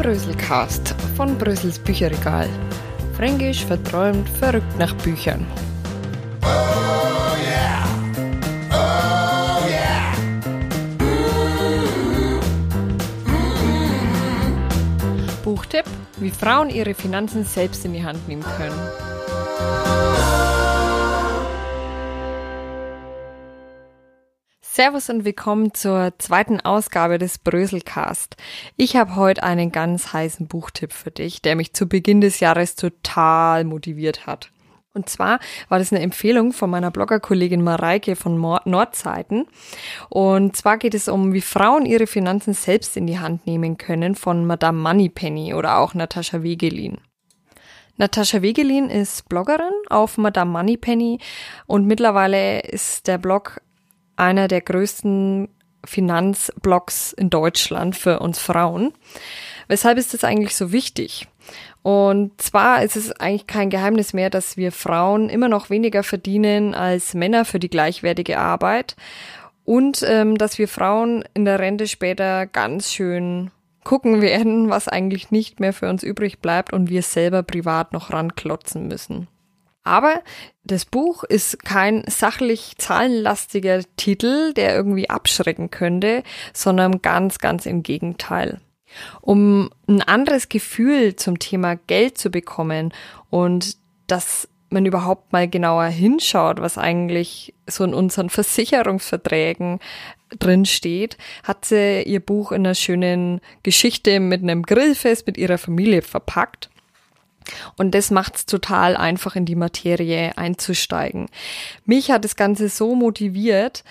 Bröselcast von Brösels Bücherregal. Fränkisch verträumt, verrückt nach Büchern. Buchtipp, wie Frauen ihre Finanzen selbst in die Hand nehmen können. Servus und willkommen zur zweiten Ausgabe des Bröselcast. Ich habe heute einen ganz heißen Buchtipp für dich, der mich zu Beginn des Jahres total motiviert hat. Und zwar war das eine Empfehlung von meiner Bloggerkollegin Mareike von Nordseiten. Und zwar geht es um, wie Frauen ihre Finanzen selbst in die Hand nehmen können von Madame Moneypenny oder auch Natascha Wegelin. Natascha Wegelin ist Bloggerin auf Madame Moneypenny und mittlerweile ist der Blog einer der größten Finanzblogs in Deutschland für uns Frauen. Weshalb ist das eigentlich so wichtig? Und zwar ist es eigentlich kein Geheimnis mehr, dass wir Frauen immer noch weniger verdienen als Männer für die gleichwertige Arbeit und ähm, dass wir Frauen in der Rente später ganz schön gucken werden, was eigentlich nicht mehr für uns übrig bleibt und wir selber privat noch ranklotzen müssen. Aber das Buch ist kein sachlich zahlenlastiger Titel, der irgendwie abschrecken könnte, sondern ganz, ganz im Gegenteil. Um ein anderes Gefühl zum Thema Geld zu bekommen und dass man überhaupt mal genauer hinschaut, was eigentlich so in unseren Versicherungsverträgen drin steht, hat sie ihr Buch in einer schönen Geschichte mit einem Grillfest mit ihrer Familie verpackt. Und das macht es total einfach, in die Materie einzusteigen. Mich hat das Ganze so motiviert,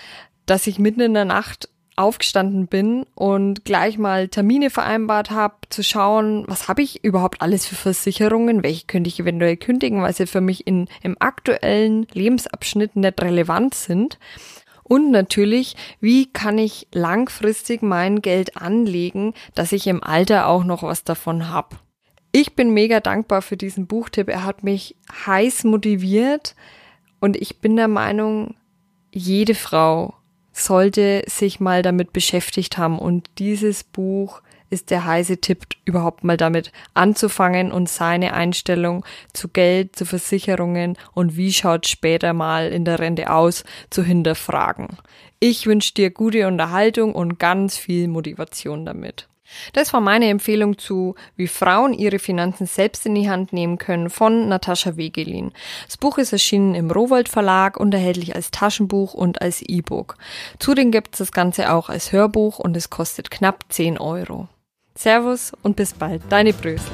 dass ich mitten in der Nacht aufgestanden bin und gleich mal Termine vereinbart habe, zu schauen, was habe ich überhaupt alles für Versicherungen, welche könnte ich eventuell kündigen, weil sie für mich in, im aktuellen Lebensabschnitt nicht relevant sind. Und natürlich, wie kann ich langfristig mein Geld anlegen, dass ich im Alter auch noch was davon habe. Ich bin mega dankbar für diesen Buchtipp. Er hat mich heiß motiviert und ich bin der Meinung, jede Frau sollte sich mal damit beschäftigt haben und dieses Buch ist der heiße Tipp, überhaupt mal damit anzufangen und seine Einstellung zu Geld, zu Versicherungen und wie schaut später mal in der Rente aus, zu hinterfragen. Ich wünsche dir gute Unterhaltung und ganz viel Motivation damit. Das war meine Empfehlung zu, wie Frauen ihre Finanzen selbst in die Hand nehmen können von Natascha Wegelin. Das Buch ist erschienen im Rowold Verlag und erhältlich als Taschenbuch und als E-Book. Zudem gibt es das Ganze auch als Hörbuch und es kostet knapp 10 Euro. Servus und bis bald, deine Brösel.